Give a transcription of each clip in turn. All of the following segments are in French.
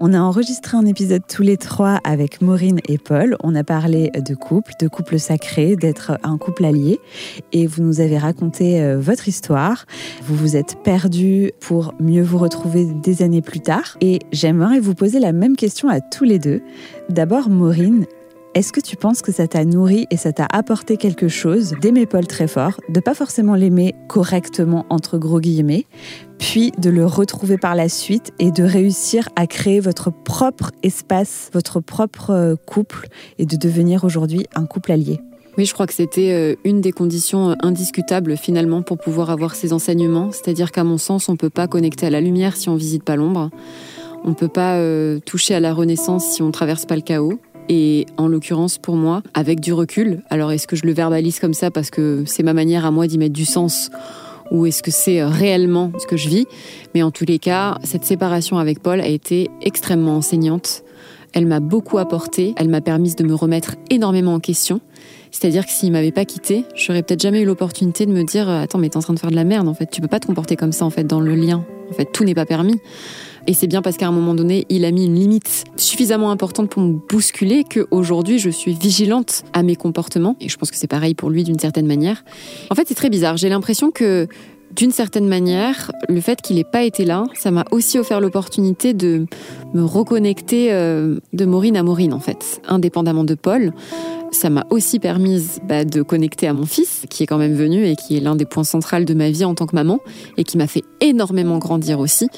On a enregistré un épisode tous les trois avec Maureen et Paul. On a parlé de couple, de couple sacré, d'être un couple allié. Et vous nous avez raconté euh, votre histoire. Vous vous êtes perdus pour mieux vous retrouver des années plus tard. Et j'aimerais vous poser la même question à tous les deux. D'abord, Maureen, est-ce que tu penses que ça t'a nourri et ça t'a apporté quelque chose d'aimer Paul très fort, de pas forcément l'aimer correctement entre gros guillemets, puis de le retrouver par la suite et de réussir à créer votre propre espace, votre propre euh, couple et de devenir aujourd'hui un couple allié? Oui, je crois que c'était euh, une des conditions euh, indiscutables finalement pour pouvoir avoir ces enseignements. C'est-à-dire qu'à mon sens, on ne peut pas connecter à la lumière si on visite pas l'ombre. On ne peut pas toucher à la renaissance si on traverse pas le chaos. Et en l'occurrence, pour moi, avec du recul, alors est-ce que je le verbalise comme ça parce que c'est ma manière à moi d'y mettre du sens ou est-ce que c'est réellement ce que je vis? Mais en tous les cas, cette séparation avec Paul a été extrêmement enseignante. Elle m'a beaucoup apporté, elle m'a permis de me remettre énormément en question. C'est-à-dire que s'il m'avait pas quitté, j'aurais peut-être jamais eu l'opportunité de me dire attends mais t'es en train de faire de la merde en fait, tu peux pas te comporter comme ça en fait dans le lien. En fait, tout n'est pas permis. Et c'est bien parce qu'à un moment donné, il a mis une limite suffisamment importante pour me bousculer qu'aujourd'hui, je suis vigilante à mes comportements. Et je pense que c'est pareil pour lui d'une certaine manière. En fait, c'est très bizarre. J'ai l'impression que d'une certaine manière, le fait qu'il n'ait pas été là, ça m'a aussi offert l'opportunité de me reconnecter euh, de Maureen à Maureen, en fait, indépendamment de Paul. Ça m'a aussi permis bah, de connecter à mon fils, qui est quand même venu et qui est l'un des points centraux de ma vie en tant que maman, et qui m'a fait énormément grandir aussi.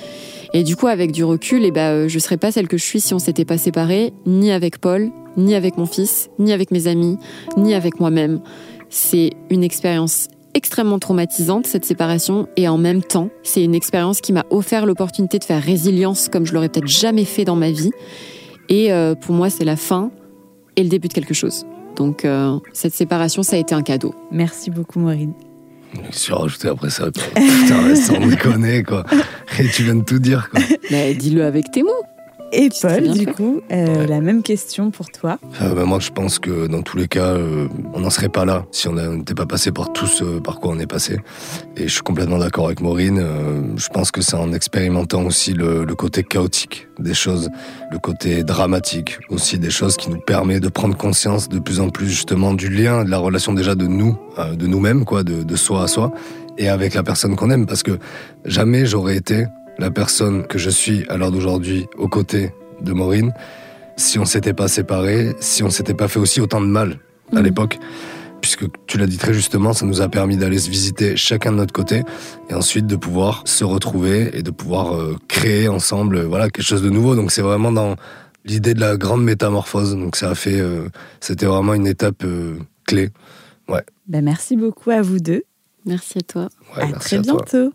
Et du coup, avec du recul, eh ben, je serais pas celle que je suis si on s'était pas séparés, ni avec Paul, ni avec mon fils, ni avec mes amis, ni avec moi-même. C'est une expérience extrêmement traumatisante, cette séparation, et en même temps, c'est une expérience qui m'a offert l'opportunité de faire résilience comme je l'aurais peut-être jamais fait dans ma vie. Et euh, pour moi, c'est la fin et le début de quelque chose. Donc, euh, cette séparation, ça a été un cadeau. Merci beaucoup, Maureen. Je rajouté après ça. Putain, sans déconner, quoi. Et tu viens de tout dire, quoi. Mais dis-le avec tes mots. Et Paul, du coup, euh, la même question pour toi. Euh, bah, moi, je pense que dans tous les cas, euh, on n'en serait pas là si on n'était pas passé par tout ce par quoi on est passé. Et je suis complètement d'accord avec Maureen. je pense que c'est en expérimentant aussi le, le, côté chaotique des choses, le côté dramatique aussi des choses qui nous permet de prendre conscience de plus en plus justement du lien, de la relation déjà de nous, de nous-mêmes, quoi, de, de soi à soi, et avec la personne qu'on aime. Parce que jamais j'aurais été la personne que je suis à l'heure d'aujourd'hui aux côtés de Maureen si on s'était pas séparés, si on s'était pas fait aussi autant de mal à mhm. l'époque. Puisque tu l'as dit très justement, ça nous a permis d'aller se visiter chacun de notre côté et ensuite de pouvoir se retrouver et de pouvoir euh, créer ensemble euh, voilà quelque chose de nouveau. Donc c'est vraiment dans l'idée de la grande métamorphose. Donc ça a fait, euh, c'était vraiment une étape clé. Ouais. Ben merci beaucoup à vous deux. Merci à toi. à très bientôt.